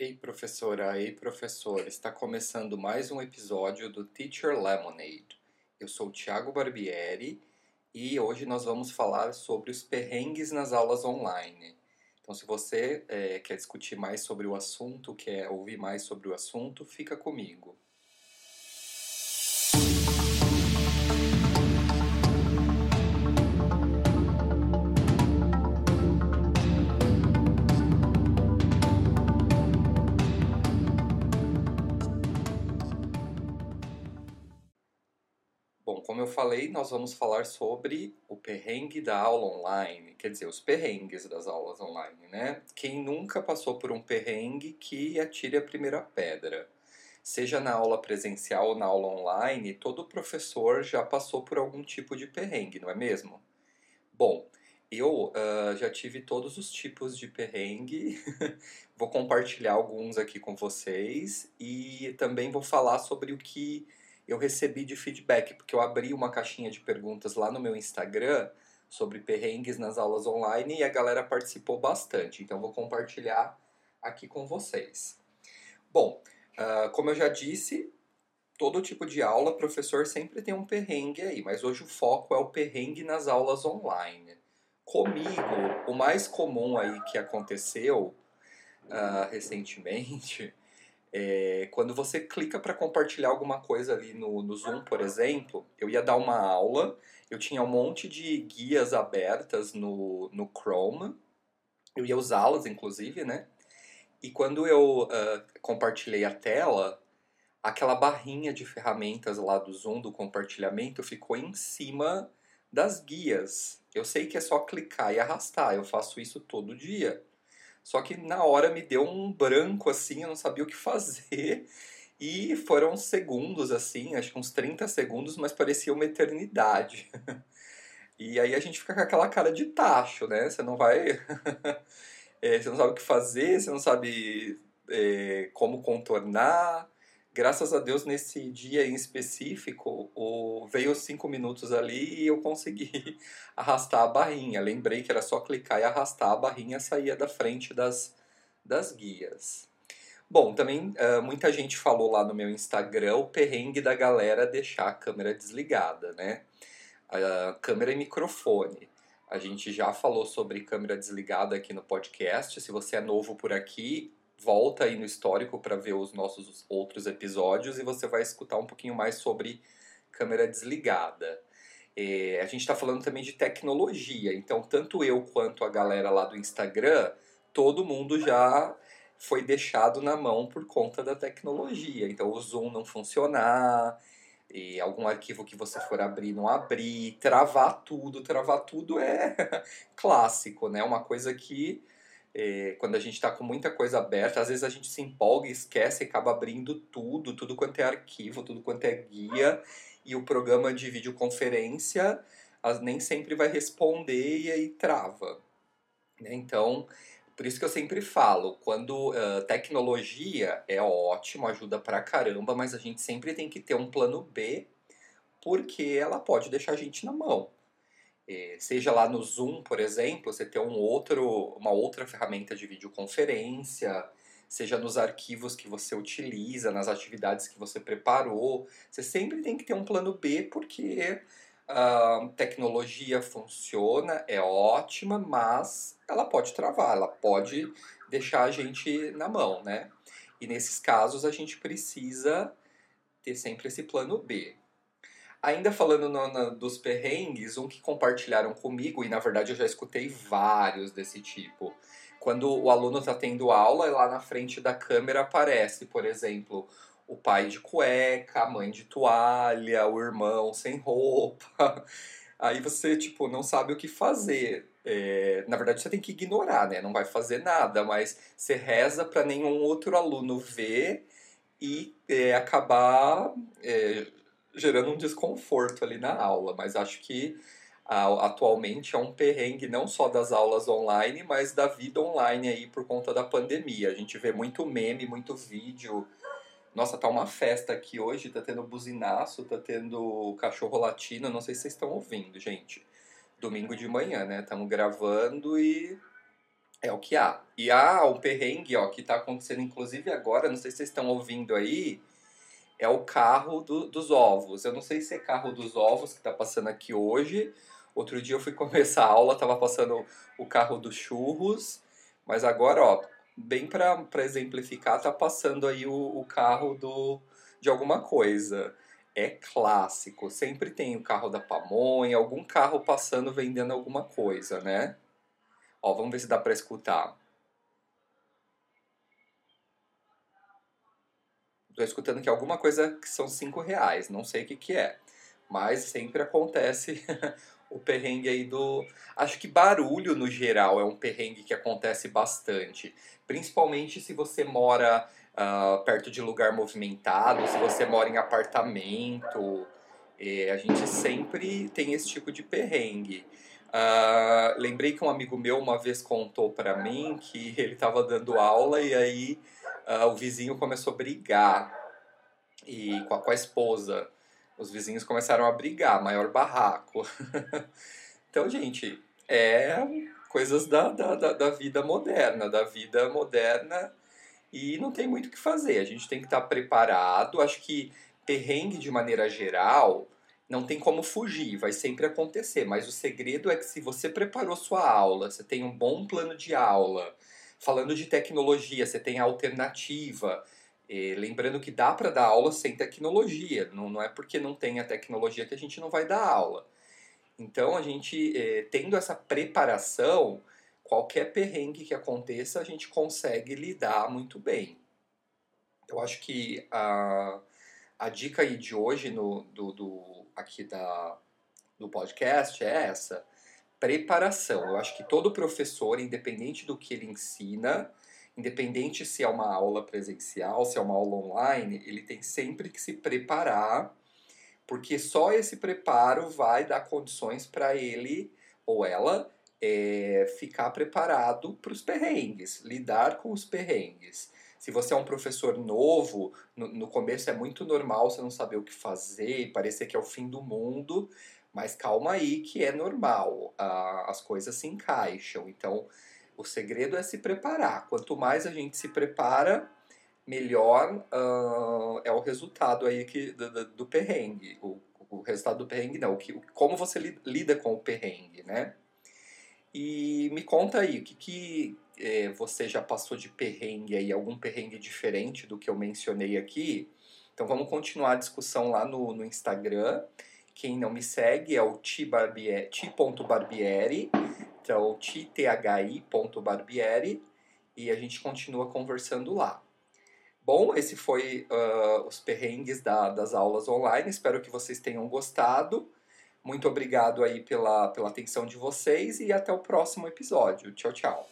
Ei, professora, ei, professor, está começando mais um episódio do Teacher Lemonade. Eu sou o Thiago Barbieri e hoje nós vamos falar sobre os perrengues nas aulas online. Então, se você é, quer discutir mais sobre o assunto, quer ouvir mais sobre o assunto, fica comigo. Bom, como eu falei, nós vamos falar sobre o perrengue da aula online, quer dizer, os perrengues das aulas online, né? Quem nunca passou por um perrengue que atire a primeira pedra. Seja na aula presencial ou na aula online, todo professor já passou por algum tipo de perrengue, não é mesmo? Bom, eu uh, já tive todos os tipos de perrengue, vou compartilhar alguns aqui com vocês e também vou falar sobre o que eu recebi de feedback, porque eu abri uma caixinha de perguntas lá no meu Instagram sobre perrengues nas aulas online e a galera participou bastante. Então vou compartilhar aqui com vocês. Bom, uh, como eu já disse, todo tipo de aula, professor sempre tem um perrengue aí, mas hoje o foco é o perrengue nas aulas online. Comigo, o mais comum aí que aconteceu uh, recentemente é, quando você clica para compartilhar alguma coisa ali no, no Zoom, por exemplo, eu ia dar uma aula, eu tinha um monte de guias abertas no, no Chrome, eu ia usá-las, inclusive, né? E quando eu uh, compartilhei a tela, aquela barrinha de ferramentas lá do Zoom, do compartilhamento, ficou em cima das guias. Eu sei que é só clicar e arrastar, eu faço isso todo dia. Só que na hora me deu um branco assim, eu não sabia o que fazer. E foram segundos assim, acho que uns 30 segundos, mas parecia uma eternidade. E aí a gente fica com aquela cara de tacho, né? Você não vai. é, você não sabe o que fazer, você não sabe é, como contornar graças a Deus, nesse dia em específico, o, veio cinco minutos ali e eu consegui arrastar a barrinha. Lembrei que era só clicar e arrastar a barrinha saía da frente das, das guias. Bom, também uh, muita gente falou lá no meu Instagram o perrengue da galera deixar a câmera desligada, né? A câmera e microfone. A gente já falou sobre câmera desligada aqui no podcast. Se você é novo por aqui, volta aí no histórico para ver os nossos outros episódios e você vai escutar um pouquinho mais sobre câmera desligada. É, a gente está falando também de tecnologia, então tanto eu quanto a galera lá do Instagram, todo mundo já foi deixado na mão por conta da tecnologia. Então o Zoom não funcionar, e algum arquivo que você for abrir não abrir, travar tudo, travar tudo é clássico, né? Uma coisa que é, quando a gente está com muita coisa aberta, às vezes a gente se empolga, esquece e acaba abrindo tudo, tudo quanto é arquivo, tudo quanto é guia, e o programa de videoconferência as, nem sempre vai responder e aí trava. Né? Então, por isso que eu sempre falo, quando uh, tecnologia é ótimo, ajuda pra caramba, mas a gente sempre tem que ter um plano B, porque ela pode deixar a gente na mão. É, seja lá no Zoom, por exemplo, você ter um outro, uma outra ferramenta de videoconferência, seja nos arquivos que você utiliza, nas atividades que você preparou. Você sempre tem que ter um plano B, porque a tecnologia funciona, é ótima, mas ela pode travar, ela pode deixar a gente na mão, né? E nesses casos a gente precisa ter sempre esse plano B. Ainda falando no, dos perrengues, um que compartilharam comigo, e na verdade eu já escutei vários desse tipo. Quando o aluno está tendo aula, lá na frente da câmera aparece, por exemplo, o pai de cueca, a mãe de toalha, o irmão sem roupa. Aí você, tipo, não sabe o que fazer. É, na verdade, você tem que ignorar, né? Não vai fazer nada, mas você reza para nenhum outro aluno ver e é, acabar é, gerando um desconforto ali na aula, mas acho que atualmente é um perrengue não só das aulas online, mas da vida online aí por conta da pandemia. A gente vê muito meme, muito vídeo. Nossa, tá uma festa aqui hoje, tá tendo buzinaço, tá tendo cachorro latino, não sei se vocês estão ouvindo, gente. Domingo de manhã, né? Estamos gravando e É o que há. E há um perrengue, ó, que tá acontecendo inclusive agora, não sei se vocês estão ouvindo aí, é o carro do, dos ovos. Eu não sei se é carro dos ovos que tá passando aqui hoje. Outro dia eu fui começar a aula, tava passando o carro dos churros, mas agora, ó, bem para exemplificar, tá passando aí o, o carro do, de alguma coisa. É clássico, sempre tem o carro da pamonha, algum carro passando vendendo alguma coisa, né? Ó, vamos ver se dá para escutar. Estou escutando que alguma coisa que são cinco reais, não sei o que, que é. Mas sempre acontece o perrengue aí do. Acho que barulho no geral é um perrengue que acontece bastante. Principalmente se você mora uh, perto de lugar movimentado, se você mora em apartamento. a gente sempre tem esse tipo de perrengue. Uh, lembrei que um amigo meu uma vez contou para mim que ele estava dando aula e aí uh, o vizinho começou a brigar e com a, com a esposa. Os vizinhos começaram a brigar, maior barraco. então, gente, é coisas da, da, da, da vida moderna, da vida moderna e não tem muito o que fazer. A gente tem que estar preparado. Acho que perrengue de maneira geral não tem como fugir, vai sempre acontecer. Mas o segredo é que se você preparou sua aula, você tem um bom plano de aula, falando de tecnologia, você tem alternativa. E lembrando que dá para dar aula sem tecnologia, não, não é porque não tem a tecnologia que a gente não vai dar aula. Então, a gente, eh, tendo essa preparação, qualquer perrengue que aconteça, a gente consegue lidar muito bem. Eu acho que a, a dica aí de hoje no, do, do, aqui da, do podcast é essa, preparação. Eu acho que todo professor, independente do que ele ensina, independente se é uma aula presencial, se é uma aula online, ele tem sempre que se preparar, porque só esse preparo vai dar condições para ele ou ela é, ficar preparado para os perrengues, lidar com os perrengues. Se você é um professor novo, no, no começo é muito normal você não saber o que fazer, parecer que é o fim do mundo, mas calma aí que é normal, as coisas se encaixam. Então, o segredo é se preparar. Quanto mais a gente se prepara, melhor uh, é o resultado aí que, do, do perrengue. O, o, resultado do perrengue não, o que, como você lida com o perrengue, né? E me conta aí, o que, que é, você já passou de perrengue aí, algum perrengue diferente do que eu mencionei aqui? Então vamos continuar a discussão lá no, no Instagram. Quem não me segue é o ti.barbieri, então ti.barbieri, e a gente continua conversando lá. Bom, esse foi uh, os perrengues da, das aulas online. Espero que vocês tenham gostado. Muito obrigado aí pela, pela atenção de vocês e até o próximo episódio. Tchau, tchau.